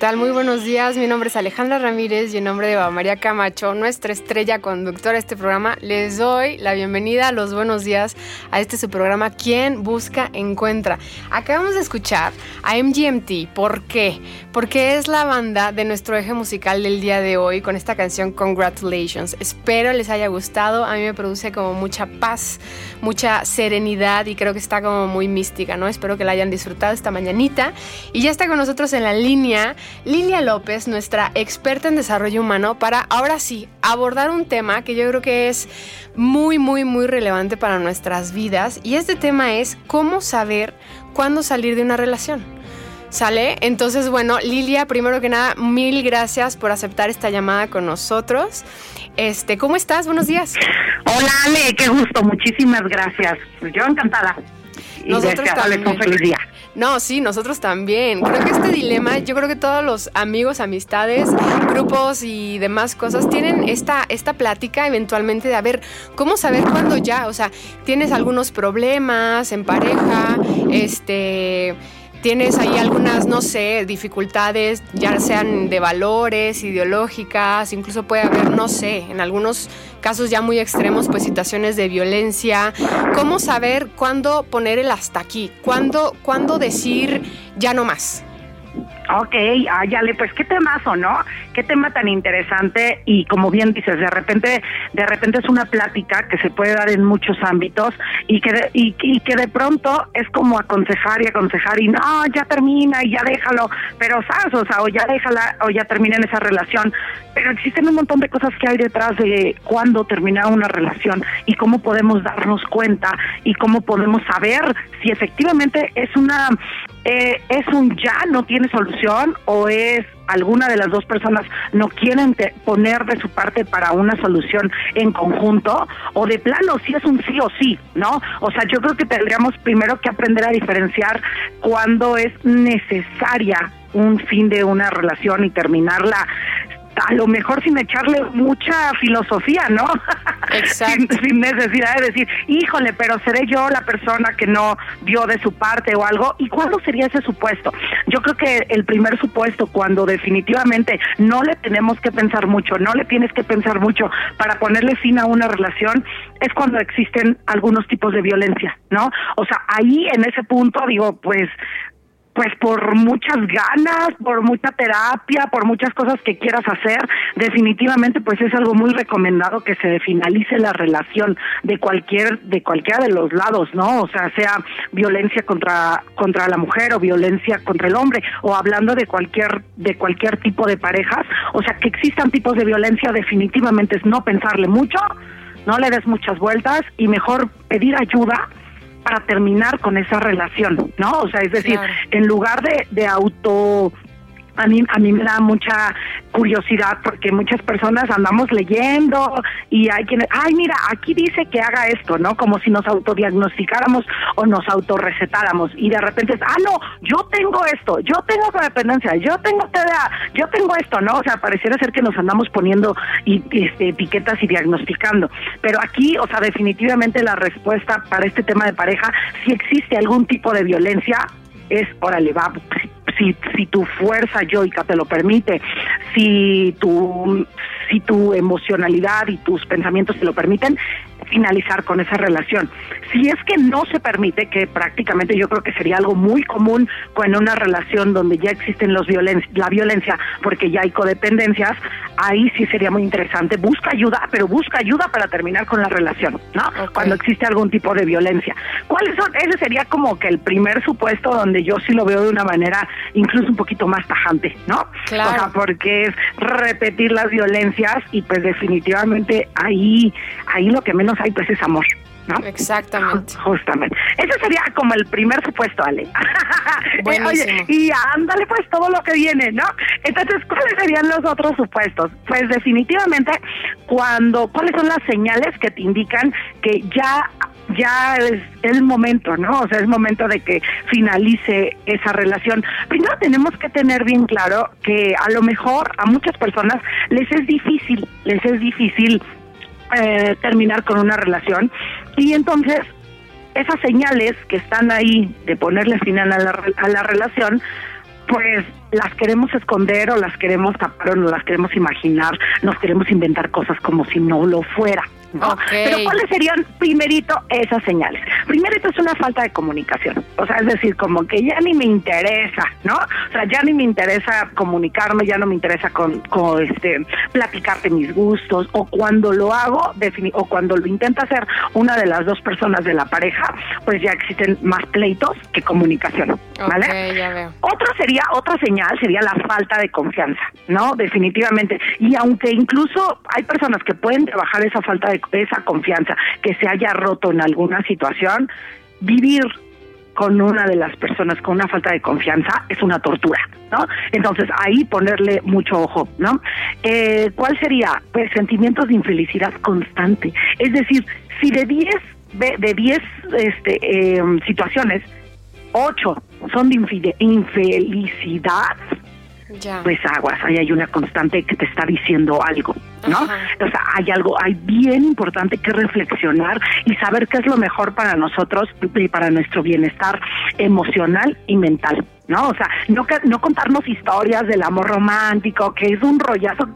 Tal? Muy buenos días. Mi nombre es Alejandra Ramírez y en nombre de María Camacho, nuestra estrella conductora de este programa, les doy la bienvenida los buenos días a este su programa Quien Busca Encuentra. Acabamos de escuchar a MGMT. ¿Por qué? Porque es la banda de nuestro eje musical del día de hoy con esta canción Congratulations. Espero les haya gustado. A mí me produce como mucha paz, mucha serenidad y creo que está como muy mística, ¿no? Espero que la hayan disfrutado esta mañanita. Y ya está con nosotros en la línea Lilia López, nuestra experta en desarrollo humano, para ahora sí abordar un tema que yo creo que es muy, muy, muy relevante para nuestras vidas. Y este tema es cómo saber cuándo salir de una relación. ¿Sale? Entonces, bueno, Lilia, primero que nada, mil gracias por aceptar esta llamada con nosotros. Este, ¿cómo estás? Buenos días. Hola, Ale, qué gusto, muchísimas gracias. Yo encantada. Nosotros también. feliz día. No, sí, nosotros también. Creo que este dilema, yo creo que todos los amigos, amistades, grupos y demás cosas tienen esta, esta plática eventualmente de a ver cómo saber cuándo ya. O sea, tienes algunos problemas en pareja, este tienes ahí algunas, no sé, dificultades, ya sean de valores, ideológicas, incluso puede haber, no sé, en algunos casos ya muy extremos, pues situaciones de violencia. ¿Cómo saber cuándo poner el hasta aquí? ¿Cuándo, cuándo decir ya no más? Ok, ayale, pues qué temazo, ¿no? Qué tema tan interesante y como bien dices, de repente, de repente es una plática que se puede dar en muchos ámbitos y que de, y, que de pronto es como aconsejar y aconsejar y no, ya termina y ya déjalo, pero sabes, o sea, o ya déjala o ya termina en esa relación, pero existen un montón de cosas que hay detrás de cuándo termina una relación y cómo podemos darnos cuenta y cómo podemos saber si efectivamente es una eh, es un ya no tiene solución o es alguna de las dos personas no quieren poner de su parte para una solución en conjunto o de plano si es un sí o sí, ¿no? O sea, yo creo que tendríamos primero que aprender a diferenciar cuándo es necesaria un fin de una relación y terminarla a lo mejor sin echarle mucha filosofía, ¿no? Exacto. sin, necesidad de decir, híjole, pero seré yo la persona que no dio de su parte o algo. ¿Y cuándo sería ese supuesto? Yo creo que el primer supuesto, cuando definitivamente no le tenemos que pensar mucho, no le tienes que pensar mucho para ponerle fin a una relación, es cuando existen algunos tipos de violencia, ¿no? O sea, ahí en ese punto digo, pues pues por muchas ganas, por mucha terapia, por muchas cosas que quieras hacer, definitivamente pues es algo muy recomendado que se finalice la relación de cualquier de cualquiera de los lados, ¿no? O sea, sea violencia contra contra la mujer o violencia contra el hombre o hablando de cualquier de cualquier tipo de parejas, o sea, que existan tipos de violencia definitivamente es no pensarle mucho, no le des muchas vueltas y mejor pedir ayuda para terminar con esa relación, ¿no? O sea, es decir, en lugar de, de auto a mí, a mí me da mucha curiosidad porque muchas personas andamos leyendo y hay quienes, ay, mira, aquí dice que haga esto, ¿no? Como si nos autodiagnosticáramos o nos autorrecetáramos y de repente es, ah, no, yo tengo esto, yo tengo codependencia, yo tengo TDA, yo tengo esto, ¿no? O sea, pareciera ser que nos andamos poniendo y, este, etiquetas y diagnosticando. Pero aquí, o sea, definitivamente la respuesta para este tema de pareja, si existe algún tipo de violencia, es, órale, va, si, si tu fuerza yoica te lo permite, si tu, si tu emocionalidad y tus pensamientos te lo permiten, finalizar con esa relación. Si es que no se permite, que prácticamente yo creo que sería algo muy común con una relación donde ya existen los violen la violencia, porque ya hay codependencias, ahí sí sería muy interesante. Busca ayuda, pero busca ayuda para terminar con la relación, ¿no? Cuando existe algún tipo de violencia. ¿Cuáles son? Ese sería como que el primer supuesto donde yo sí lo veo de una manera incluso un poquito más tajante, ¿no? Claro. O sea, porque es repetir las violencias y pues definitivamente ahí, ahí lo que menos hay pues es amor. ¿no? Exactamente. Justamente. Ese sería como el primer supuesto, Ale. Oye, y ándale pues todo lo que viene, ¿no? Entonces, ¿cuáles serían los otros supuestos? Pues definitivamente, cuando, ¿cuáles son las señales que te indican que ya ya es el momento, ¿no? O sea, es momento de que finalice esa relación. Primero tenemos que tener bien claro que a lo mejor a muchas personas les es difícil, les es difícil eh, terminar con una relación y entonces esas señales que están ahí de ponerle final a la, a la relación pues las queremos esconder o las queremos tapar o no las queremos imaginar, nos queremos inventar cosas como si no lo fuera. Pero ¿cuáles serían primerito esas señales? Primerito es una falta de comunicación, o sea, es decir, como que ya ni me interesa, ¿no? O sea, ya ni me interesa comunicarme, ya no me interesa con, este platicarte mis gustos o cuando lo hago o cuando lo intenta hacer una de las dos personas de la pareja, pues ya existen más pleitos que comunicación, ¿vale? ya veo. Otra sería otra señal sería la falta de confianza, ¿no? Definitivamente. Y aunque incluso hay personas que pueden trabajar esa falta de esa confianza que se haya roto en alguna situación, vivir con una de las personas con una falta de confianza es una tortura, ¿no? Entonces ahí ponerle mucho ojo, ¿no? Eh, ¿Cuál sería? Pues sentimientos de infelicidad constante. Es decir, si de 10 de 10 este, em, situaciones, 8 son de infelicidad, pues aguas, ahí hay una constante que te está diciendo algo, ¿no? O sea, hay algo, hay bien importante que reflexionar y saber qué es lo mejor para nosotros y para nuestro bienestar emocional y mental. ¿no? O sea, no, no contarnos historias del amor romántico, que es un rollazo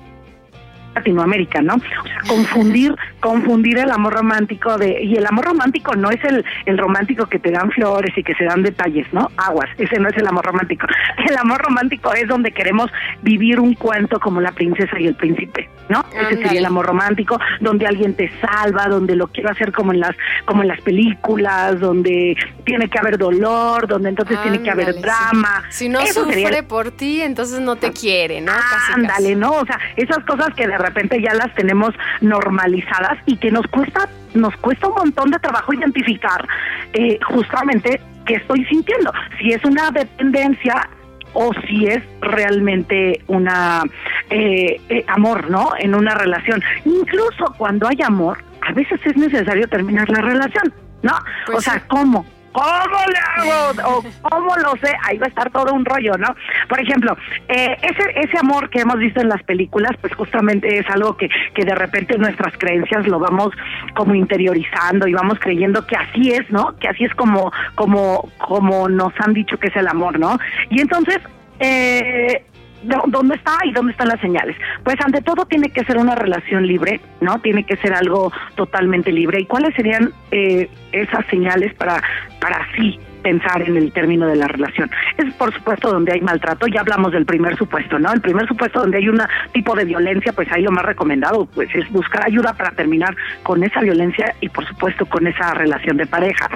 Latinoamérica, ¿no? O sea, confundir, confundir el amor romántico de, y el amor romántico no es el, el romántico que te dan flores y que se dan detalles, ¿no? Aguas, ese no es el amor romántico. El amor romántico es donde queremos vivir un cuento como la princesa y el príncipe, ¿no? Ese sería el amor romántico, donde alguien te salva, donde lo quiero hacer como en las, como en las películas, donde tiene que haber dolor, donde entonces tiene que haber drama. Si no sufre por ti, entonces no te quiere, ¿no? Ándale, ¿no? O sea, esas cosas que de repente ya las tenemos normalizadas y que nos cuesta nos cuesta un montón de trabajo identificar eh, justamente qué estoy sintiendo. Si es una dependencia o si es realmente una eh, eh, amor, ¿no? En una relación. Incluso cuando hay amor, a veces es necesario terminar la relación, ¿no? Pues o sea, ¿cómo? ¿Cómo le hago? ¿O cómo lo sé? Ahí va a estar todo un rollo, ¿no? Por ejemplo, eh, ese, ese amor que hemos visto en las películas, pues justamente es algo que, que de repente nuestras creencias lo vamos como interiorizando y vamos creyendo que así es, ¿no? Que así es como, como, como nos han dicho que es el amor, ¿no? Y entonces, eh, ¿Dónde está y dónde están las señales? Pues ante todo tiene que ser una relación libre, ¿no? Tiene que ser algo totalmente libre. ¿Y cuáles serían eh, esas señales para, para sí pensar en el término de la relación. Es por supuesto donde hay maltrato, ya hablamos del primer supuesto, ¿no? El primer supuesto donde hay un tipo de violencia, pues ahí lo más recomendado pues es buscar ayuda para terminar con esa violencia y por supuesto con esa relación de pareja.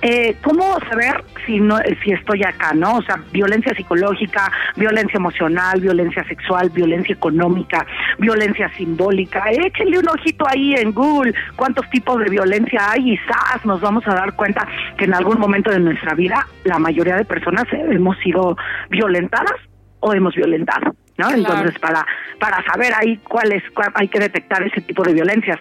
Eh, ¿Cómo saber si no si estoy acá, no? O sea, violencia psicológica, violencia emocional, violencia sexual, violencia económica, violencia simbólica. Échenle un ojito ahí en Google cuántos tipos de violencia hay y ¡zas! nos vamos a dar cuenta que en algún momento de nuestra vida la mayoría de personas hemos sido violentadas o hemos violentado, ¿no? Entonces para para saber ahí cuál es hay que detectar ese tipo de violencias.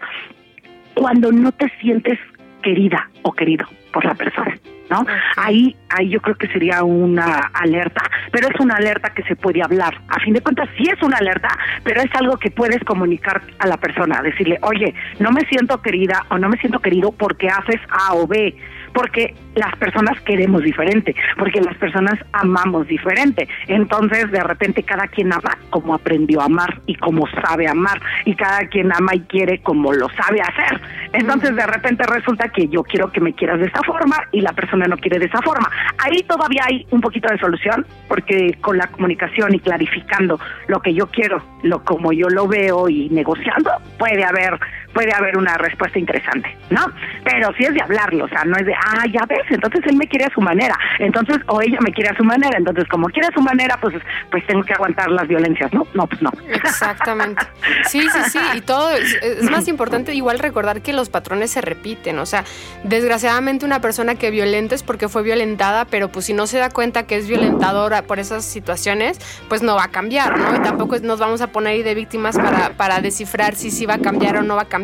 Cuando no te sientes querida o querido por la persona, ¿no? Ahí, ahí yo creo que sería una alerta, pero es una alerta que se puede hablar. A fin de cuentas, sí es una alerta, pero es algo que puedes comunicar a la persona, decirle, oye, no me siento querida o no me siento querido porque haces A o B porque las personas queremos diferente, porque las personas amamos diferente. Entonces, de repente, cada quien ama como aprendió a amar y como sabe amar, y cada quien ama y quiere como lo sabe hacer. Entonces, de repente resulta que yo quiero que me quieras de esta forma y la persona no quiere de esa forma. Ahí todavía hay un poquito de solución, porque con la comunicación y clarificando lo que yo quiero, lo como yo lo veo y negociando, puede haber puede haber una respuesta interesante, ¿no? Pero si es de hablarlo, o sea, no es de, ah, ya ves, entonces él me quiere a su manera, entonces, o ella me quiere a su manera, entonces como quiere a su manera, pues, pues tengo que aguantar las violencias, ¿no? No, pues no. Exactamente. Sí, sí, sí, y todo, es, más importante igual recordar que los patrones se repiten, o sea, desgraciadamente una persona que violenta es porque fue violentada, pero pues si no se da cuenta que es violentadora por esas situaciones, pues no va a cambiar, ¿no? Y tampoco nos vamos a poner ahí de víctimas para, para descifrar si sí va a cambiar o no va a cambiar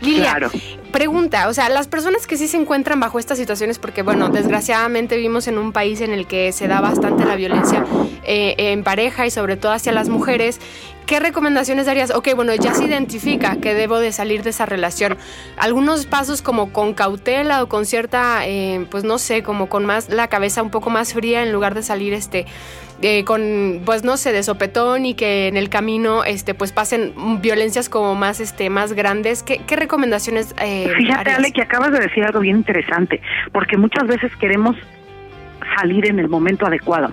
Lilia, pregunta, o sea, las personas que sí se encuentran bajo estas situaciones, porque bueno, desgraciadamente vivimos en un país en el que se da bastante la violencia eh, en pareja y sobre todo hacia las mujeres, ¿qué recomendaciones darías? Ok, bueno, ya se identifica que debo de salir de esa relación. Algunos pasos como con cautela o con cierta, eh, pues no sé, como con más la cabeza un poco más fría en lugar de salir este eh, con, pues no sé, de sopetón y que en el camino, este, pues pasen violencias como más, este, más grandes. ¿Qué, recomendaciones? Eh, Fíjate, Ale, que acabas de decir algo bien interesante, porque muchas veces queremos salir en el momento adecuado.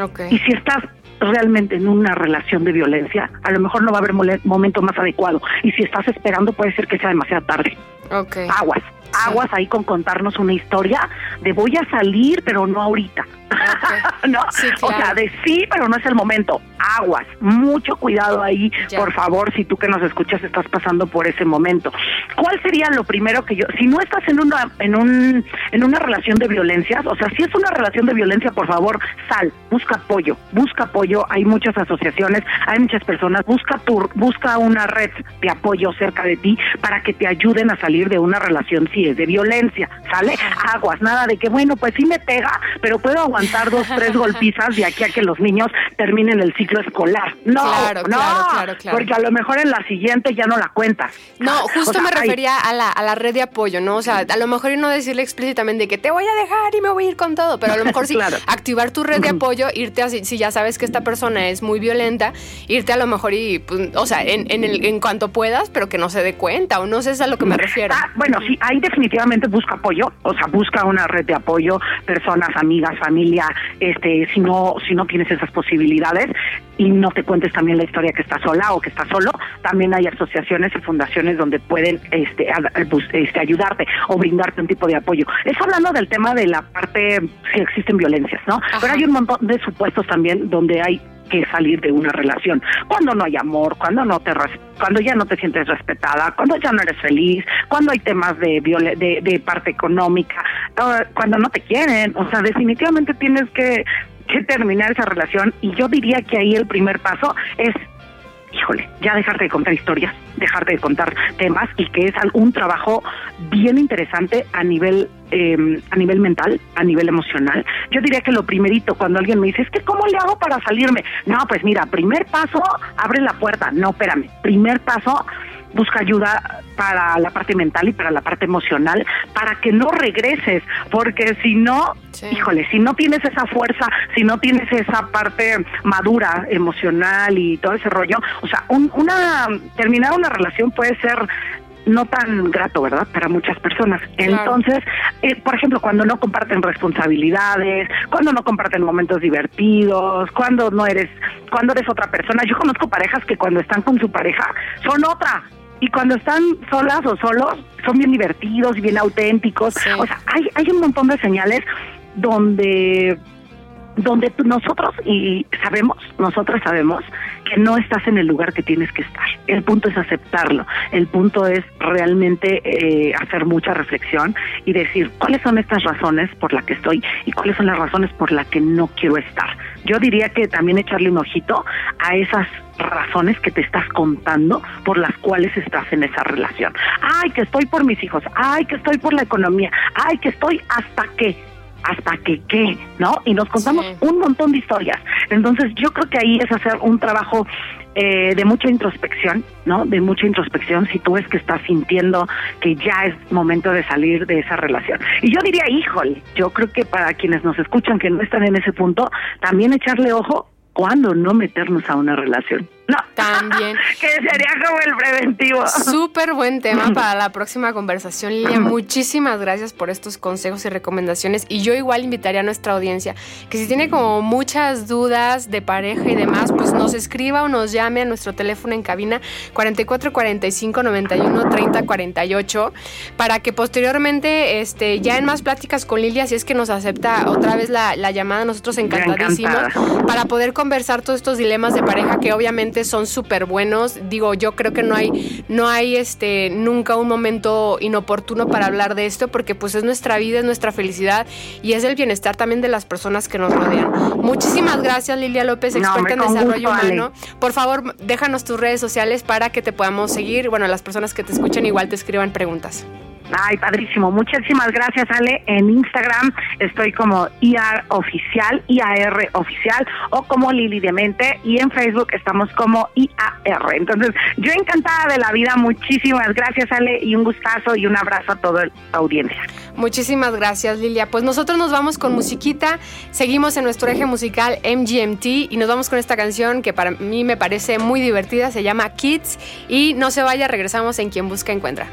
Okay. Y si estás realmente en una relación de violencia, a lo mejor no va a haber momento más adecuado. Y si estás esperando, puede ser que sea demasiado tarde. Okay. Aguas aguas ahí con contarnos una historia de voy a salir, pero no ahorita. ¿No? O sea, de sí, pero no es el momento. Aguas, mucho cuidado ahí, por favor, si tú que nos escuchas estás pasando por ese momento. ¿Cuál sería lo primero que yo, si no estás en una en un en una relación de violencias, o sea, si es una relación de violencia, por favor, sal, busca apoyo, busca apoyo, hay muchas asociaciones, hay muchas personas, busca tu busca una red de apoyo cerca de ti para que te ayuden a salir de una relación si es de violencia, ¿sale? Aguas, nada de que bueno, pues sí me pega, pero puedo aguantar dos, tres golpizas de aquí a que los niños terminen el ciclo escolar. No, claro, no, claro, claro, porque a lo mejor en la siguiente ya no la cuentas. No, justo me refería a, la, a la red de apoyo, ¿no? O sea, a lo mejor y no decirle explícitamente que te voy a dejar y me voy a ir con todo, pero a lo mejor sí activar tu red de apoyo, irte así, si ya sabes que esta persona es muy violenta, irte a lo mejor y, pues, o sea, en, en, el, en cuanto puedas, pero que no se dé cuenta, o no sé es a lo que me refiero. Ah, bueno, sí, ahí definitivamente busca apoyo, o sea, busca una red de apoyo, personas, amigas, familia, este, si no, si no tienes esas posibilidades y no te cuentes también la historia que estás sola o que estás solo, también hay asociaciones y fundaciones donde pueden este, este, ayudarte o brindarte un tipo de apoyo. Es hablando del tema de la parte si existen violencias, ¿no? Pero hay un montón de supuestos también donde hay que salir de una relación. Cuando no hay amor, cuando no te cuando ya no te sientes respetada, cuando ya no eres feliz, cuando hay temas de de, de parte económica, cuando no te quieren, o sea, definitivamente tienes que que terminar esa relación y yo diría que ahí el primer paso es híjole, ya dejarte de contar historias, dejarte de contar temas y que es un trabajo bien interesante a nivel em, a nivel mental, a nivel emocional. Yo diría que lo primerito cuando alguien me dice, es que ¿cómo le hago para salirme? No, pues mira, primer paso, abre la puerta. No, espérame. Primer paso, busca ayuda para la parte mental y para la parte emocional, para que no regreses, porque si no, híjole, si no tienes esa fuerza, si no tienes esa parte madura, emocional y todo ese rollo, o sea, una terminar una relación puede ser no tan grato, ¿verdad? Para muchas personas. Entonces, eh, por ejemplo, cuando no comparten responsabilidades, cuando no comparten momentos divertidos, cuando no eres, cuando eres otra persona. Yo conozco parejas que cuando están con su pareja son otra, y cuando están solas o solos son bien divertidos, bien auténticos. O sea, hay, hay un montón de señales donde donde nosotros y sabemos, nosotros sabemos que no estás en el lugar que tienes que estar. El punto es aceptarlo. El punto es realmente eh, hacer mucha reflexión y decir cuáles son estas razones por las que estoy y cuáles son las razones por las que no quiero estar. Yo diría que también echarle un ojito a esas razones que te estás contando por las cuales estás en esa relación. Ay, que estoy por mis hijos, ay, que estoy por la economía, ay, que estoy hasta que hasta que qué, ¿no? Y nos contamos un montón de historias. Entonces yo creo que ahí es hacer un trabajo eh, de mucha introspección, ¿no? De mucha introspección si tú ves que estás sintiendo que ya es momento de salir de esa relación. Y yo diría, híjole, yo creo que para quienes nos escuchan que no están en ese punto, también echarle ojo cuando no meternos a una relación. No. También. que sería como el preventivo. Súper buen tema para la próxima conversación, Lilia. Muchísimas gracias por estos consejos y recomendaciones. Y yo igual invitaría a nuestra audiencia que si tiene como muchas dudas de pareja y demás, pues nos escriba o nos llame a nuestro teléfono en cabina 44 45 91 30 48 para que posteriormente, este, ya en más pláticas con Lilia, si es que nos acepta otra vez la, llamada, nosotros encantadísimos para poder conversar todos estos dilemas de pareja que obviamente son súper buenos. Digo, yo creo que no hay, no hay este, nunca un momento inoportuno para hablar de esto porque pues es nuestra vida, es nuestra felicidad y es el bienestar también de las personas que nos rodean. Muchísimas gracias Lilia López, experta en desarrollo humano. Por favor, déjanos tus redes sociales para que te podamos seguir. Bueno, las personas que te escuchan igual te escriban preguntas. Ay, padrísimo. Muchísimas gracias, Ale. En Instagram estoy como IAR Oficial, IAR Oficial, o como Lili Demente, y en Facebook estamos como IAR. Entonces, yo encantada de la vida. Muchísimas gracias, Ale, y un gustazo y un abrazo a toda la audiencia. Muchísimas gracias, Lilia. Pues nosotros nos vamos con musiquita, seguimos en nuestro eje musical MGMT y nos vamos con esta canción que para mí me parece muy divertida, se llama Kids y no se vaya, regresamos en Quien Busca Encuentra.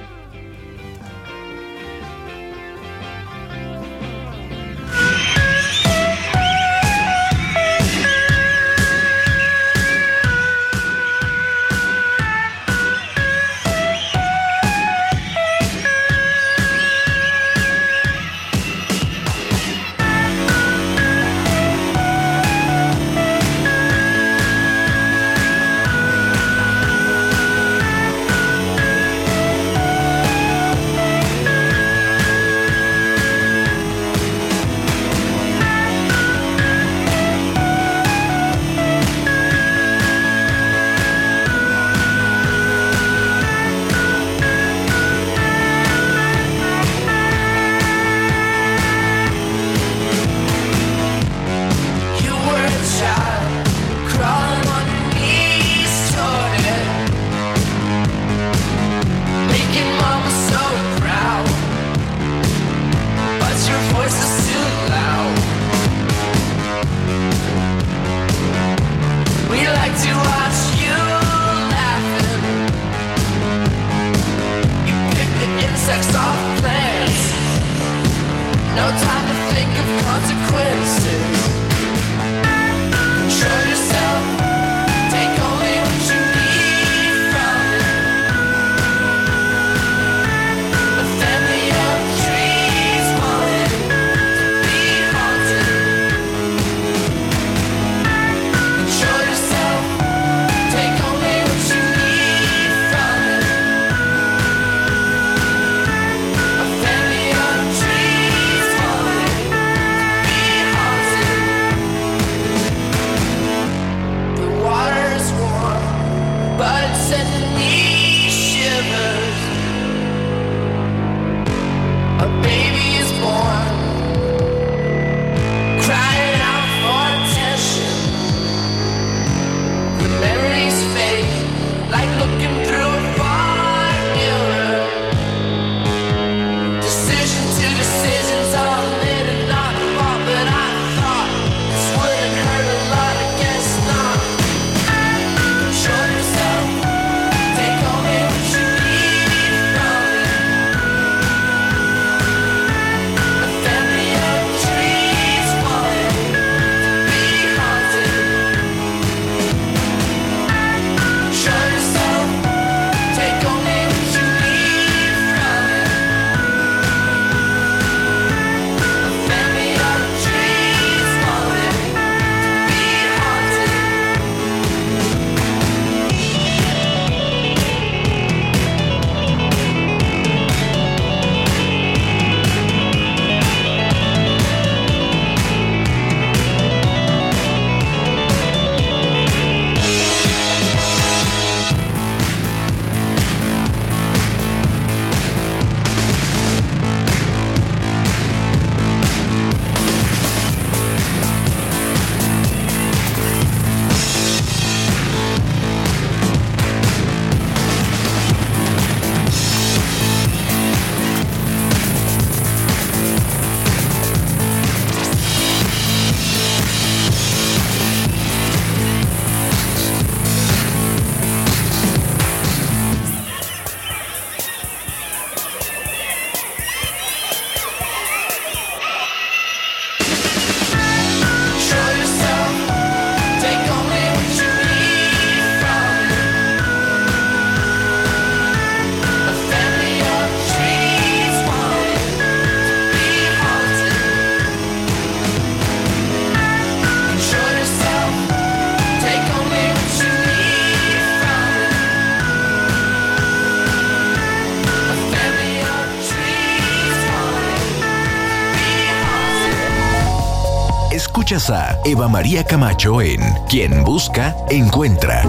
A Eva María Camacho en Quien Busca, Encuentra.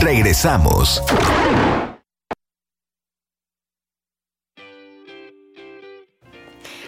Regresamos.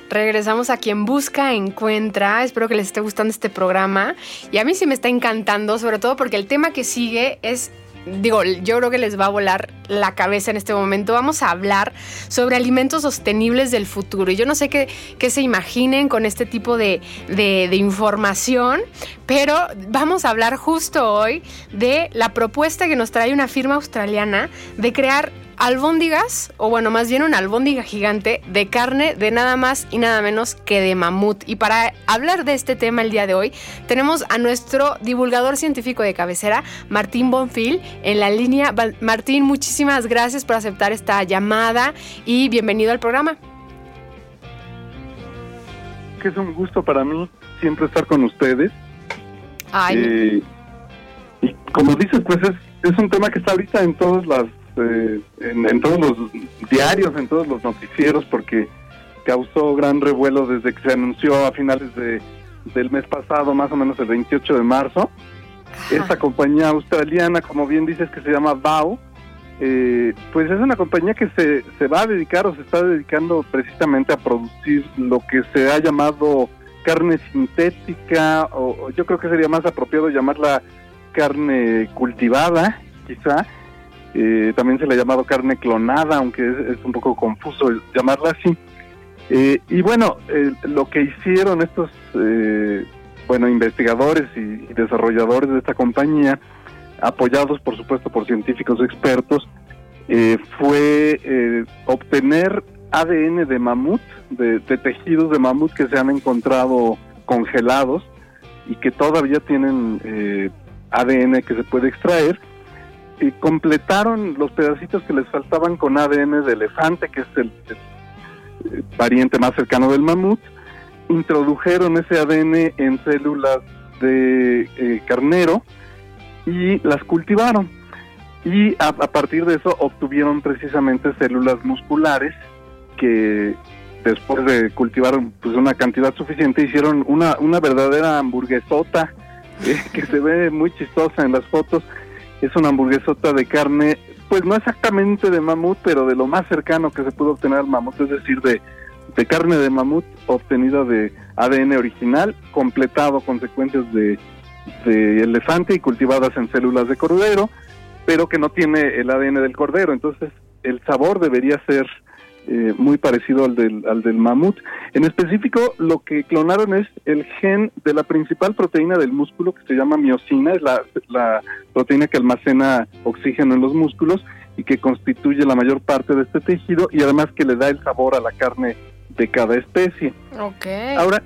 Regresamos a quien busca, encuentra. Espero que les esté gustando este programa. Y a mí sí me está encantando, sobre todo porque el tema que sigue es digo, yo creo que les va a volar la cabeza en este momento. Vamos a hablar sobre alimentos sostenibles del futuro. Y yo no sé qué, se imaginen con este tipo de, de, información, pero vamos a hablar justo hoy de la propuesta que nos trae una firma australiana de crear albóndigas, o bueno, más bien una albóndiga gigante de carne de nada más y nada menos que de mamut. Y para hablar de este tema el día de hoy, tenemos a nuestro divulgador científico de cabecera, Martín Bonfil, en la línea. Martín, muchísimas gracias por aceptar esta llamada y bienvenido al programa. Que es un gusto para mí siempre estar con ustedes. Ay. Eh, y como dices, pues es, es un tema que está ahorita en todas las eh, en, todos los diarios, en todos los noticieros, porque causó gran revuelo desde que se anunció a finales de, del mes pasado, más o menos el 28 de marzo. Esta compañía australiana, como bien dices, que se llama BAO, eh, pues es una compañía que se, se va a dedicar o se está dedicando precisamente a producir lo que se ha llamado carne sintética, o yo creo que sería más apropiado llamarla carne cultivada, quizá, eh, también se le ha llamado carne clonada, aunque es, un poco confuso llamarla así. Eh, y bueno, eh, lo que hicieron estos bueno investigadores y, desarrolladores de esta compañía, apoyados por supuesto por científicos expertos, fue obtener ADN de mamut, de, de, tejidos de mamut que se han encontrado congelados y que todavía tienen ADN que se puede extraer completaron los pedacitos que les faltaban con ADN de elefante, que es el, pariente más cercano del mamut, introdujeron ese ADN en células de eh, carnero y las cultivaron. Y a, partir de eso obtuvieron precisamente células musculares que después de cultivar pues, una cantidad suficiente hicieron una, una verdadera hamburguesota eh, que se ve muy chistosa en las fotos es una hamburguesota de carne, pues no exactamente de mamut, pero de lo más cercano que se pudo obtener al mamut, es decir, de, carne de mamut obtenida de ADN original, completado con secuencias de, de elefante y cultivadas en células de cordero, pero que no tiene el ADN del cordero. Entonces, el sabor debería ser eh, muy parecido al del, al del mamut. En específico, lo que clonaron es el gen de la principal proteína del músculo, que se llama miocina, es la, la proteína que almacena oxígeno en los músculos y que constituye la mayor parte de este tejido y además que le da el sabor a la carne de cada especie. Okay. Ahora,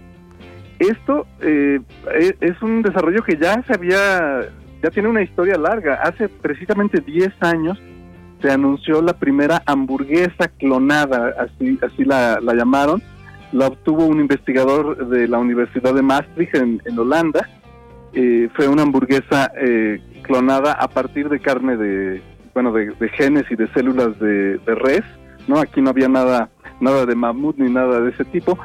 esto eh, e, es un desarrollo que ya se había, ya tiene una historia larga. Hace precisamente 10 años se anunció la primera hamburguesa clonada, así, así la, llamaron. La obtuvo un investigador de la Universidad de Maastricht en, Holanda. Eh, fue una hamburguesa eh, clonada a partir de carne de, bueno, de, genes y de células de, de, res. No, aquí no había nada, nada de mamut ni nada de ese tipo,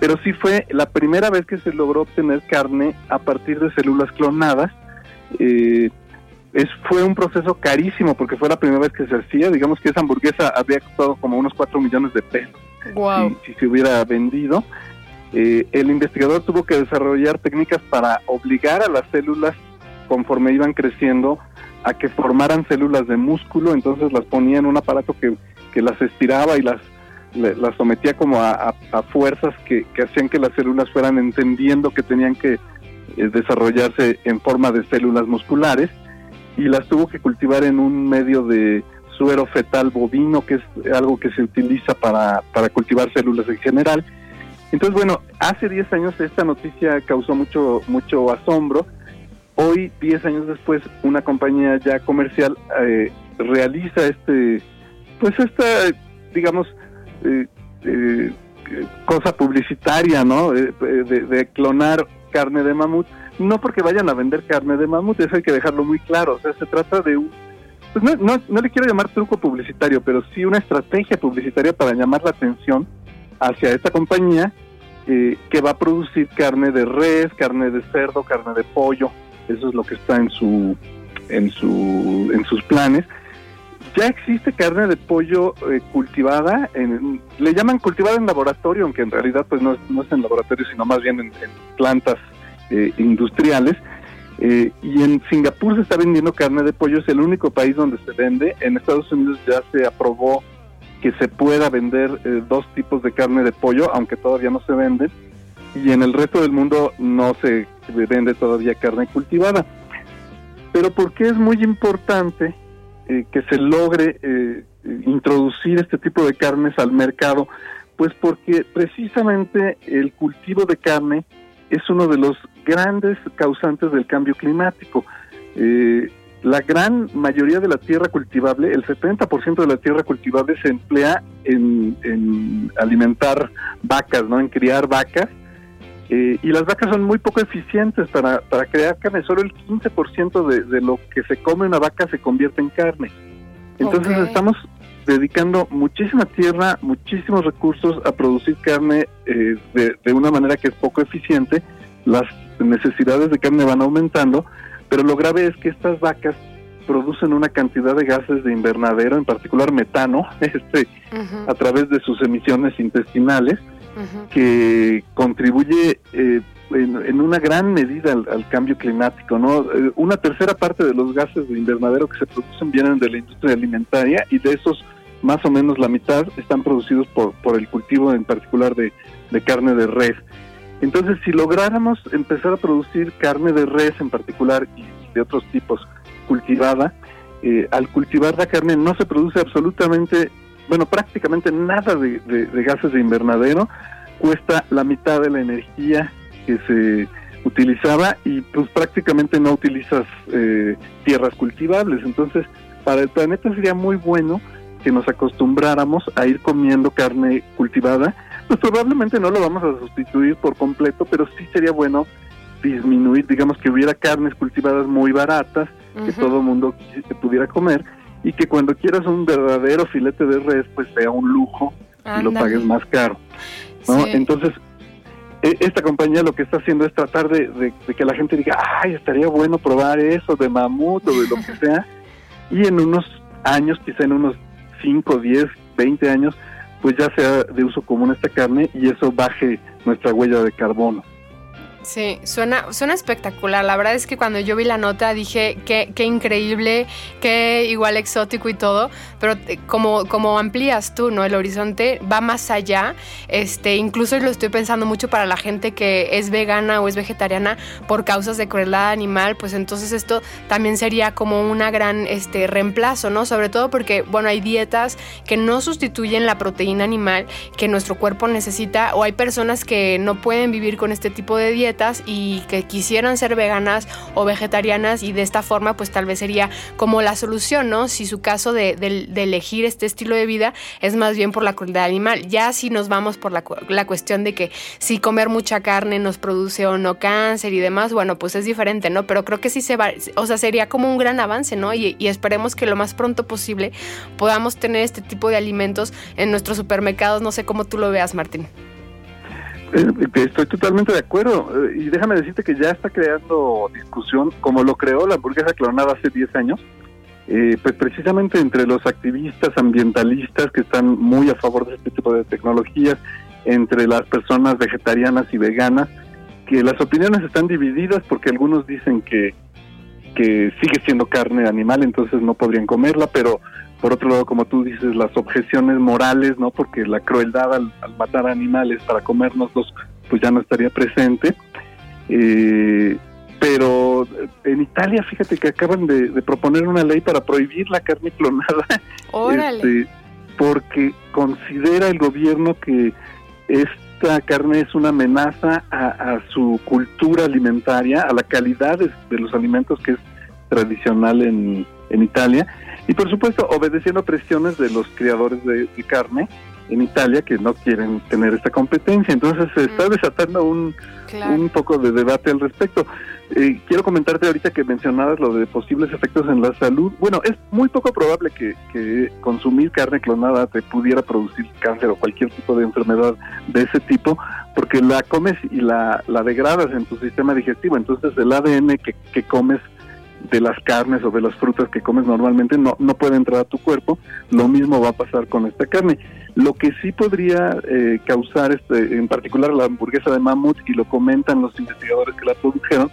pero sí fue la primera vez que se logró obtener carne a partir de células clonadas. Eh, es, fue un proceso carísimo porque fue la primera vez que se hacía. Digamos que esa hamburguesa había costado como unos 4 millones de pesos si, se hubiera vendido. Eh, el investigador tuvo que desarrollar técnicas para obligar a las células, conforme iban creciendo, a que formaran células de músculo. Entonces las ponía en un aparato que, que las estiraba y las, las sometía como a, fuerzas que, que, hacían que las células fueran entendiendo que tenían que eh, desarrollarse en forma de células musculares y las tuvo que cultivar en un medio de suero fetal bovino, que es algo que se utiliza para, para cultivar células en general. Entonces, bueno, hace 10 años esta noticia causó mucho, mucho asombro. Hoy, 10 años después, una compañía ya comercial eh, realiza este, pues esta, digamos, eh, eh, cosa publicitaria, ¿no? de, de, clonar carne de mamut no porque vayan a vender carne de mamut, eso hay que dejarlo muy claro, o sea, se trata de un, pues no, no, no le quiero llamar truco publicitario, pero sí una estrategia publicitaria para llamar la atención hacia esta compañía eh, que va a producir carne de res, carne de cerdo, carne de pollo, eso es lo que está en su en su en sus planes. ya existe carne de pollo eh, cultivada, en, le llaman cultivada en laboratorio, aunque en realidad pues no es, no es en laboratorio, sino más bien en, plantas eh, industriales. Eh, y en Singapur se está vendiendo carne de pollo, es el único país donde se vende. En Estados Unidos ya se aprobó que se pueda vender dos tipos de carne de pollo, aunque todavía no se venden. Y en el resto del mundo no se vende todavía carne cultivada. Pero ¿por qué es muy importante eh, que se logre eh, introducir este tipo de carnes al mercado? Pues porque precisamente el cultivo de carne es uno de los grandes causantes del cambio climático. Eh, la gran mayoría de la tierra cultivable, el 70% de la tierra cultivable se emplea en, en alimentar vacas, ¿no? En criar vacas eh, y las vacas son muy poco eficientes para, para crear carne. Solo el 15% de, de lo que se come una vaca se convierte en carne. Entonces estamos dedicando muchísima tierra, muchísimos recursos a producir carne eh, de, de, una manera que es poco eficiente. Las necesidades de carne van aumentando, pero lo grave es que estas vacas producen una cantidad de gases de invernadero, en particular metano, este, a través de sus emisiones intestinales, que contribuye eh, en, una gran medida al, cambio climático. ¿no? Eh, una tercera parte de los gases de invernadero que se producen vienen de la industria alimentaria y de esos más o menos la mitad están producidos por, por el cultivo en particular de, carne de res. Entonces, si lográramos empezar a producir carne de res en particular y de otros tipos cultivada, eh, al cultivar la carne no se produce absolutamente bueno, prácticamente nada de, gases de invernadero, cuesta la mitad de la energía que se utilizaba y pues prácticamente no utilizas eh, tierras cultivables. Entonces, para el planeta sería muy bueno que nos acostumbráramos a ir comiendo carne cultivada. Pues probablemente no lo vamos a sustituir por completo, pero sí sería bueno disminuir, digamos que hubiera carnes cultivadas muy baratas, que todo el mundo pudiera comer y que cuando quieras un verdadero filete de res, pues sea un lujo y lo pagues más caro. ¿no? Entonces, e, esta compañía lo que está haciendo es tratar de, que la gente diga, ay, estaría bueno probar eso de mamut o de lo que sea, y en unos años, quizá en unos 5, 10, 20 años, pues ya sea de uso común esta carne y eso baje nuestra huella de carbono. Sí, suena, suena espectacular. La verdad es que cuando yo vi la nota dije qué, qué increíble, qué igual exótico y todo, pero eh, como, como amplías tú, ¿no? El horizonte va más allá. Este, incluso lo estoy pensando mucho para la gente que es vegana o es vegetariana por causas de crueldad animal, pues entonces esto también sería como una gran este, reemplazo, ¿no? Sobre todo porque, bueno, hay dietas que no sustituyen la proteína animal que nuestro cuerpo necesita o hay personas que no pueden vivir con este tipo de y que quisieran ser veganas o vegetarianas y de esta forma pues tal vez sería como la solución, ¿no? Si su caso de, elegir este estilo de vida es más bien por la crueldad animal. Ya si nos vamos por la, cuestión de que si comer mucha carne nos produce o no cáncer y demás, bueno, pues es diferente, ¿no? Pero creo que sí se va, o sea, sería como un gran avance, ¿no? Y, y esperemos que lo más pronto posible podamos tener este tipo de alimentos en nuestros supermercados. No sé cómo tú lo veas, Martín. Eh, estoy totalmente de acuerdo. Eh, y déjame decirte que ya está creando discusión, como lo creó la hamburguesa clonada hace 10 años, eh, pues precisamente entre los activistas ambientalistas que están muy a favor de este tipo de tecnologías, entre las personas vegetarianas y veganas, que las opiniones están divididas porque algunos dicen que, que sigue siendo carne animal, entonces no podrían comerla, pero por otro lado, como tú dices, las objeciones morales, ¿no? Porque la crueldad al, matar animales para comérnoslos, pues ya no estaría presente. Eh, pero en Italia, fíjate que acaban de, proponer una ley para prohibir la carne clonada. Este, porque considera el gobierno que esta carne es una amenaza a, su cultura alimentaria, a la calidad de, los alimentos que es tradicional en, en Italia y por supuesto, obedeciendo presiones de los criadores de, carne en Italia que no quieren tener esta competencia. Entonces se está desatando un, un poco de debate al respecto. Eh, quiero comentarte ahorita que mencionabas lo de posibles efectos en la salud. Bueno, es muy poco probable que, que, consumir carne clonada te pudiera producir cáncer o cualquier tipo de enfermedad de ese tipo, porque la comes y la, la degradas en tu sistema digestivo. Entonces el ADN que, que comes de las carnes o de las frutas que comes normalmente no, no puede entrar a tu cuerpo. Lo mismo va a pasar con esta carne. Lo que sí podría eh, causar, este, en particular la hamburguesa de mamut, y lo comentan los investigadores que la produjeron,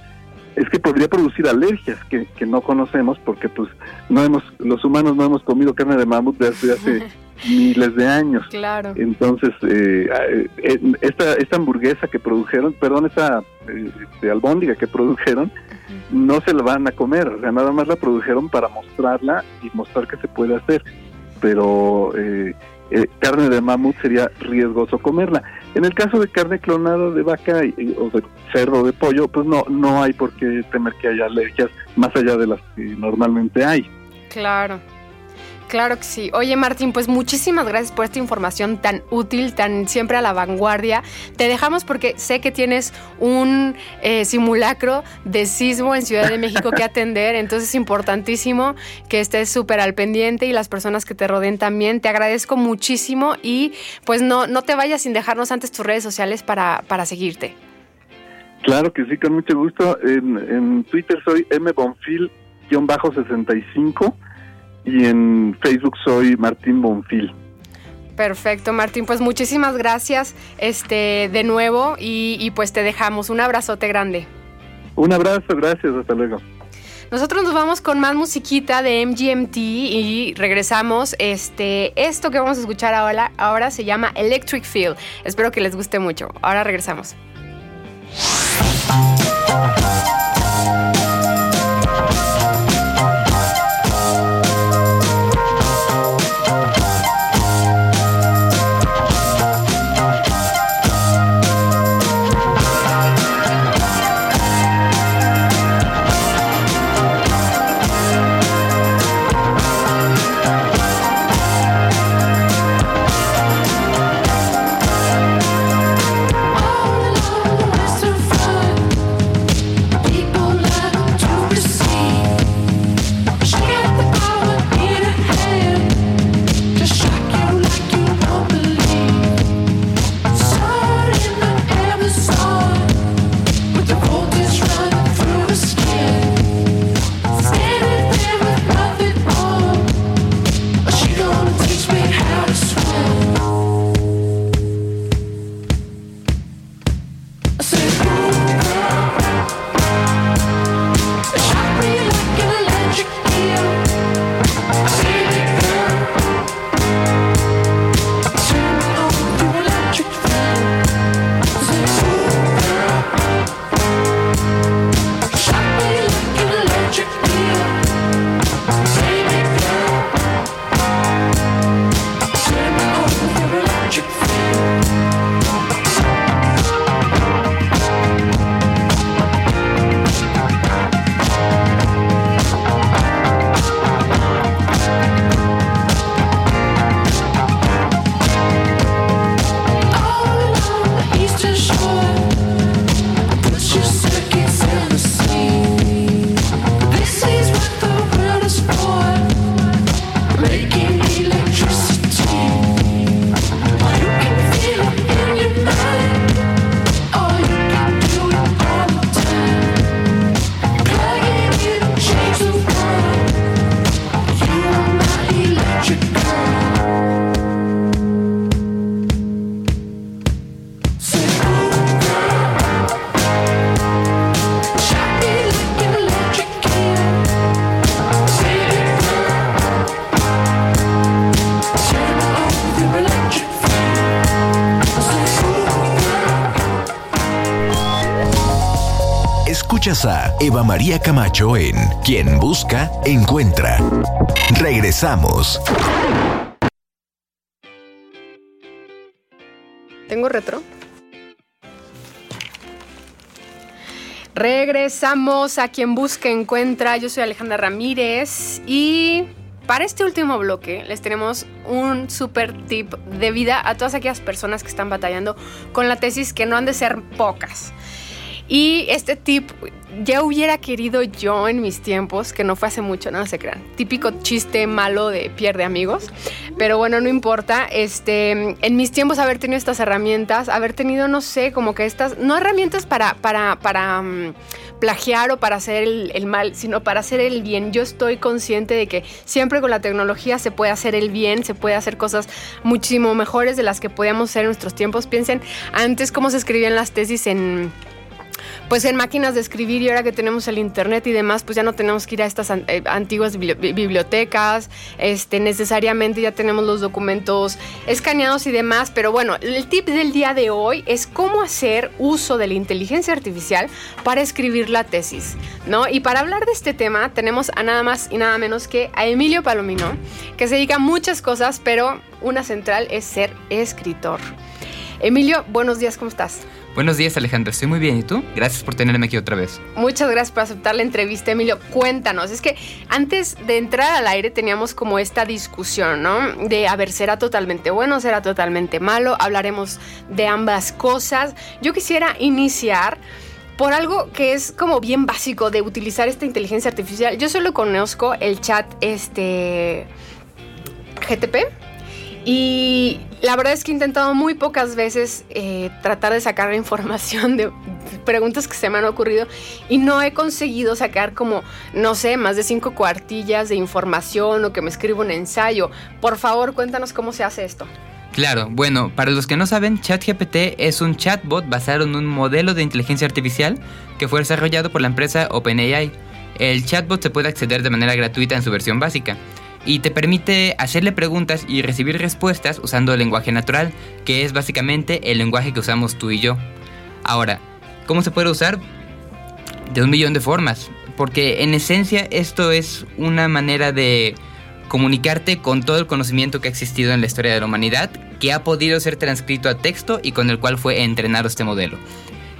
es que podría producir alergias que, que no conocemos porque pues no hemos los humanos no hemos comido carne de mamut desde hace miles de años. Claro. Entonces, eh, eh, esta, esta hamburguesa que produjeron, perdón, esta eh, albóndiga que produjeron, no se la van a comer, o sea, nada más la produjeron para mostrarla y mostrar que se puede hacer, pero eh, eh, carne de mamut sería riesgoso comerla. En el caso de carne clonada de vaca o de cerdo de pollo, pues no, no hay por qué temer que haya alergias más allá de las que normalmente hay. Claro. Claro que sí. Oye, Martín, pues muchísimas gracias por esta información tan útil, tan siempre a la vanguardia. Te dejamos porque sé que tienes un eh, simulacro de sismo en Ciudad de México que atender, entonces es importantísimo que estés súper al pendiente y las personas que te rodeen también. Te agradezco muchísimo y pues no, no te vayas sin dejarnos antes tus redes sociales para, para seguirte. Claro que sí, con mucho gusto. En, en Twitter soy mbonfil-65 y en Facebook soy Martín Bonfil. Perfecto, Martín. Pues muchísimas gracias este, de nuevo y, y pues te dejamos. Un abrazote grande. Un abrazo, gracias, hasta luego. Nosotros nos vamos con más musiquita de MGMT y regresamos. Este, esto que vamos a escuchar ahora, ahora se llama Electric Feel. Espero que les guste mucho. Ahora regresamos. Eva María Camacho en Quien Busca, Encuentra. Regresamos. ¿Tengo retro? Regresamos a Quien Busca, Encuentra. Yo soy Alejandra Ramírez y para este último bloque les tenemos un super tip de vida a todas aquellas personas que están batallando con la tesis que no han de ser pocas. Y este tip ya hubiera querido yo en mis tiempos, que no fue hace mucho, no, se crean. Típico chiste malo de pierde amigos. Pero bueno, no importa. Este, en mis tiempos haber tenido estas herramientas, haber tenido, no sé, como que estas, no herramientas para, para, para, mm, plagiar o para hacer el, el, mal, sino para hacer el bien. Yo estoy consciente de que siempre con la tecnología se puede hacer el bien, se puede hacer cosas muchísimo mejores de las que podíamos hacer en nuestros tiempos. Piensen antes cómo se escribían las tesis en pues en máquinas de escribir y ahora que tenemos el internet y demás, pues ya no tenemos que ir a estas eh, antiguas bibliotecas, este, necesariamente ya tenemos los documentos escaneados y demás, pero bueno, el tip del día de hoy es cómo hacer uso de la inteligencia artificial para escribir la tesis, ¿no? Y para hablar de este tema tenemos a nada más y nada menos que a Emilio Palomino, que se dedica a muchas cosas, pero una central es ser escritor. Emilio, buenos días, ¿cómo estás? Buenos días Alejandro, estoy muy bien. ¿Y tú? Gracias por tenerme aquí otra vez. Muchas gracias por aceptar la entrevista, Emilio. Cuéntanos, es que antes de entrar al aire teníamos como esta discusión, ¿no? De, a ver, ¿será totalmente bueno, será totalmente malo? Hablaremos de ambas cosas. Yo quisiera iniciar por algo que es como bien básico de utilizar esta inteligencia artificial. Yo solo conozco el chat este GTP y la verdad es que he intentado muy pocas veces eh, tratar de sacar información de preguntas que se me han ocurrido y no he conseguido sacar como, no sé, más de cinco cuartillas de información o que me escriba un ensayo. Por favor, cuéntanos cómo se hace esto. Claro, bueno, para los que no saben, ChatGPT es un chatbot basado en un modelo de inteligencia artificial que fue desarrollado por la empresa OpenAI. El chatbot se puede acceder de manera gratuita en su versión básica y te permite hacerle preguntas y recibir respuestas usando el lenguaje natural, que es básicamente el lenguaje que usamos tú y yo. Ahora, ¿cómo se puede usar? De un millón de formas, porque en esencia esto es una manera de comunicarte con todo el conocimiento que ha existido en la historia de la humanidad, que ha podido ser transcrito a texto y con el cual fue entrenado este modelo.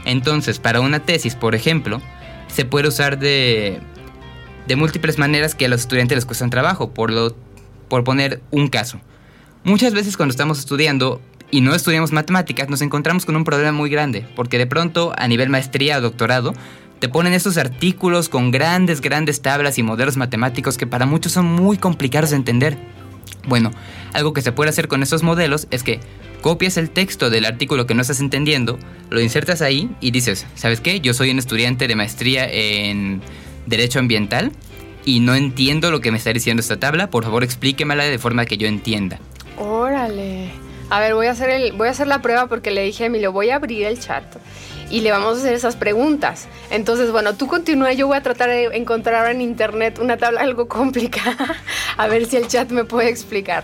Entonces, para una tesis, por ejemplo, se puede usar de de múltiples maneras que a los estudiantes les cuestan trabajo, por, lo, por poner un caso. Muchas veces cuando estamos estudiando y no estudiamos matemáticas nos encontramos con un problema muy grande, porque de pronto a nivel maestría o doctorado te ponen estos artículos con grandes, grandes tablas y modelos matemáticos que para muchos son muy complicados de entender. Bueno, algo que se puede hacer con estos modelos es que copias el texto del artículo que no estás entendiendo, lo insertas ahí y dices, ¿sabes qué? Yo soy un estudiante de maestría en derecho ambiental y no entiendo lo que me está diciendo esta tabla, por favor explíquemela de forma que yo entienda. Órale. A ver, voy a hacer el, voy a hacer la prueba porque le dije a Emilio, voy a abrir el chat y le vamos a hacer esas preguntas. Entonces, bueno, tú continúa, yo voy a tratar de encontrar en internet una tabla algo complicada, a ver si el chat me puede explicar.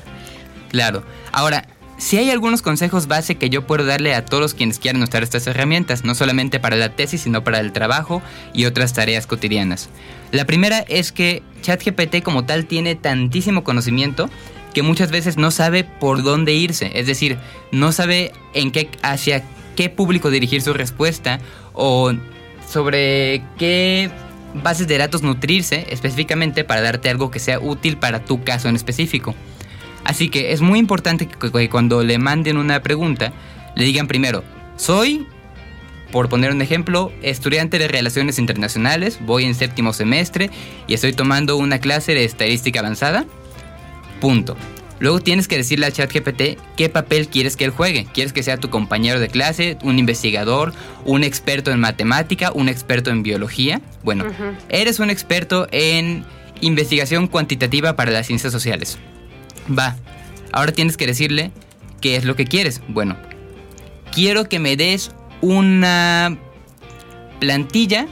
Claro. Ahora, si hay algunos consejos base que yo puedo darle a todos quienes quieran usar estas herramientas, no solamente para la tesis, sino para el trabajo y otras tareas cotidianas. La primera es que ChatGPT como tal tiene tantísimo conocimiento que muchas veces no sabe por dónde irse, es decir, no sabe en qué hacia qué público dirigir su respuesta o sobre qué bases de datos nutrirse específicamente para darte algo que sea útil para tu caso en específico. Así que es muy importante que, cuando le manden una pregunta, le digan primero, soy, por poner un ejemplo, estudiante de Relaciones Internacionales, voy en séptimo semestre y estoy tomando una clase de estadística avanzada. Punto. Luego tienes que decirle a ChatGPT qué papel quieres que él juegue. ¿Quieres que sea tu compañero de clase, un investigador, un experto en matemática, un experto en biología? Bueno, eres un experto en investigación cuantitativa para las ciencias sociales. Va, ahora tienes que decirle qué es lo que quieres. Bueno, quiero que me des una plantilla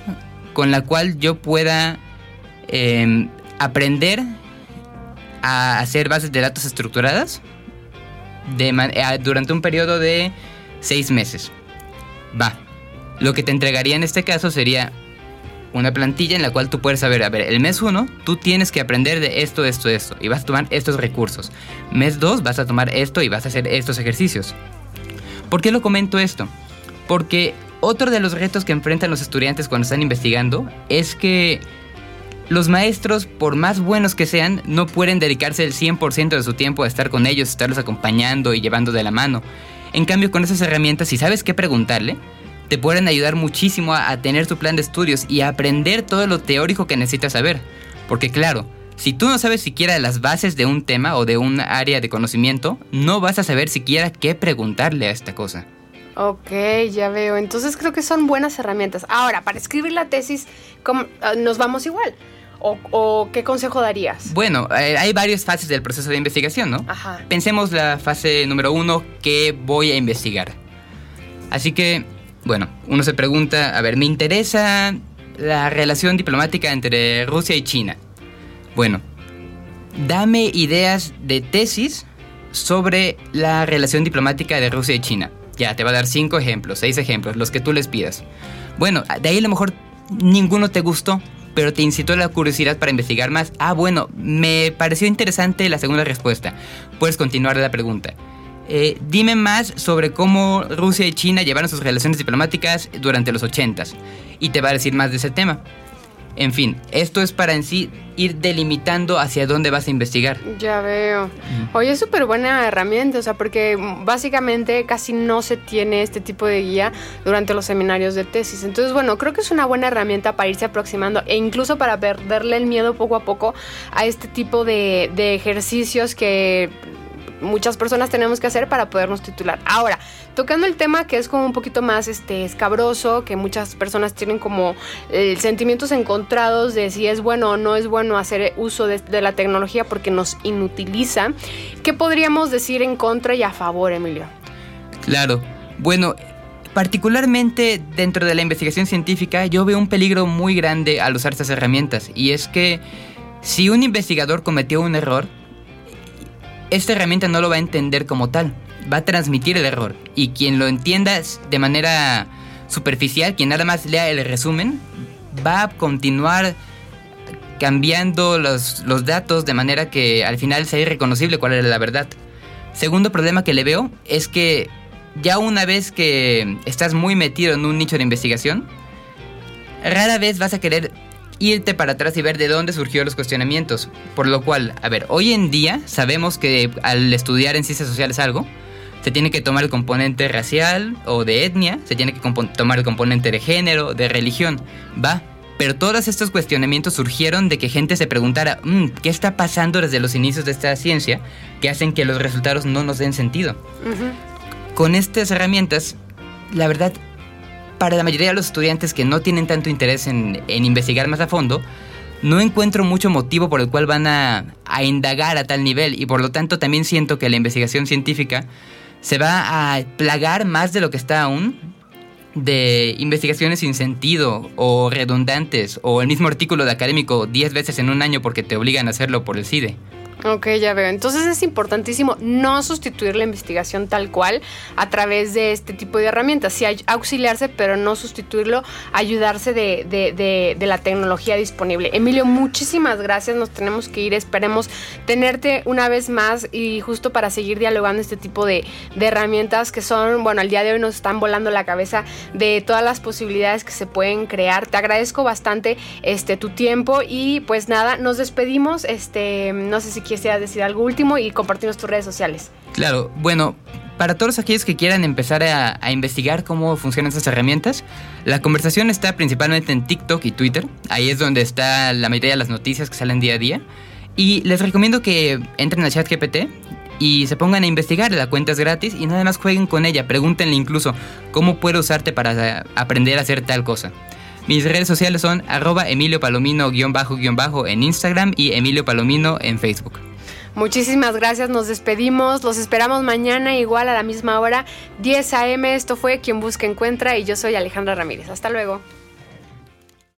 con la cual yo pueda em, aprender a hacer bases de datos estructuradas eh, durante un periodo de seis meses. Va. Lo que te entregaría en este caso sería una plantilla en la cual tú puedes saber, a ver, el mes 1 tú tienes que aprender de esto, esto, esto, y vas a tomar estos recursos. Mes 2 vas a tomar esto y vas a hacer estos ejercicios. ¿Por qué lo comento esto? Porque otro de los retos que enfrentan los estudiantes cuando están investigando es que los maestros, por más buenos que sean, no pueden dedicarse el 100% de su tiempo a estar con ellos, estarlos acompañando y llevando de la mano. En cambio, con esas herramientas, si sabes qué preguntarle, te pueden ayudar muchísimo a, tener tu plan de estudios y a aprender todo lo teórico que necesitas saber. Porque claro, si tú no sabes siquiera las bases de un tema o de un área de conocimiento, no vas a saber siquiera qué preguntarle a esta cosa. Ok, ya veo. Entonces creo que son buenas herramientas. Ahora, para escribir la tesis, ¿cómo- ah, ¿nos vamos igual? ¿O, o qué consejo darías? Bueno, eh, hay varias fases del proceso de investigación, ¿no? Ajá. Pensemos la fase número uno, ¿qué voy a investigar? Así que, bueno, uno se pregunta, a ver, me interesa la relación diplomática entre Rusia y China. Bueno, dame ideas de tesis sobre la relación diplomática de Rusia y China. Ya, te va a dar cinco ejemplos, seis ejemplos, los que tú les pidas. Bueno, de ahí a lo mejor ninguno te gustó, pero te incitó la curiosidad para investigar más. Ah, bueno, me pareció interesante la segunda respuesta. Puedes continuar la pregunta. Eh, dime más sobre cómo Rusia y China llevaron sus relaciones diplomáticas durante los 80s. Y te va a decir más de ese tema. En fin, esto es para en sí ir delimitando hacia dónde vas a investigar. Ya veo. Oye, es súper buena herramienta, o sea, porque básicamente casi no se tiene este tipo de guía durante los seminarios de tesis. Entonces, bueno, creo que es una buena herramienta para irse aproximando e incluso para perderle el miedo poco a poco a este tipo de, de ejercicios que muchas personas tenemos que hacer para podernos titular. Ahora, tocando el tema que es como un poquito más este escabroso, que muchas personas tienen como eh, sentimientos encontrados de si es bueno o no es bueno hacer uso de, de la tecnología porque nos inutiliza. ¿Qué podríamos decir en contra y a favor, Emilio? Claro. Bueno, particularmente dentro de la investigación científica, yo veo un peligro muy grande al usar estas herramientas. Y es que si un investigador cometió un error, esta herramienta no lo va a entender como tal. Va a transmitir el error. Y quien lo entienda de manera superficial, quien nada más lea el resumen, va a continuar cambiando los, los datos de manera que al final sea irreconocible cuál era la verdad. Segundo problema que le veo es que ya una vez que estás muy metido en un nicho de investigación, rara vez vas a querer irte para atrás y ver de dónde surgieron los cuestionamientos. Por lo cual, a ver, hoy en día sabemos que al estudiar en ciencias sociales algo, se tiene que tomar el componente racial o de etnia, se tiene que tomar el componente de género, de religión, va. Pero todos estos cuestionamientos surgieron de que gente se preguntara, "Mm, ¿qué está pasando desde los inicios de esta ciencia que hacen que los resultados no nos den sentido? Con estas herramientas, la verdad, para la mayoría de los estudiantes que no tienen tanto interés en, en investigar más a fondo, no encuentro mucho motivo por el cual van a, a indagar a tal nivel y por lo tanto también siento que la investigación científica se va a plagar más de lo que está aún de investigaciones sin sentido o redundantes o el mismo artículo de académico 10 veces en un año porque te obligan a hacerlo por el CIDE. Ok, ya veo. Entonces es importantísimo no sustituir la investigación tal cual a través de este tipo de herramientas. Sí, auxiliarse, pero no sustituirlo, ayudarse de, de- de- de la tecnología disponible. Emilio, muchísimas gracias. Nos tenemos que ir. Esperemos tenerte una vez más y justo para seguir dialogando este tipo de, de herramientas que son, bueno, al día de hoy nos están volando la cabeza de todas las posibilidades que se pueden crear. Te agradezco bastante este tu tiempo y pues nada, nos despedimos. Este, no sé si quisieras decir algo último y compartimos tus redes sociales. Claro, bueno, para todos aquellos que quieran empezar a, a investigar cómo funcionan estas herramientas, la conversación está principalmente en TikTok y Twitter. Ahí es donde está la mayoría de las noticias que salen día a día. Y les recomiendo que entren a ChatGPT y se pongan a investigar. La cuenta es gratis y nada más jueguen con ella. Pregúntenle incluso cómo puede usarte para aprender a hacer tal cosa. Mis redes sociales son arroba Emilio Palomino-bajo-bajo en Instagram y Emilio Palomino en Facebook. Muchísimas gracias, nos despedimos, los esperamos mañana igual a la misma hora, 10 a.m. Esto fue Quien Busca Encuentra y yo soy Alejandra Ramírez. Hasta luego.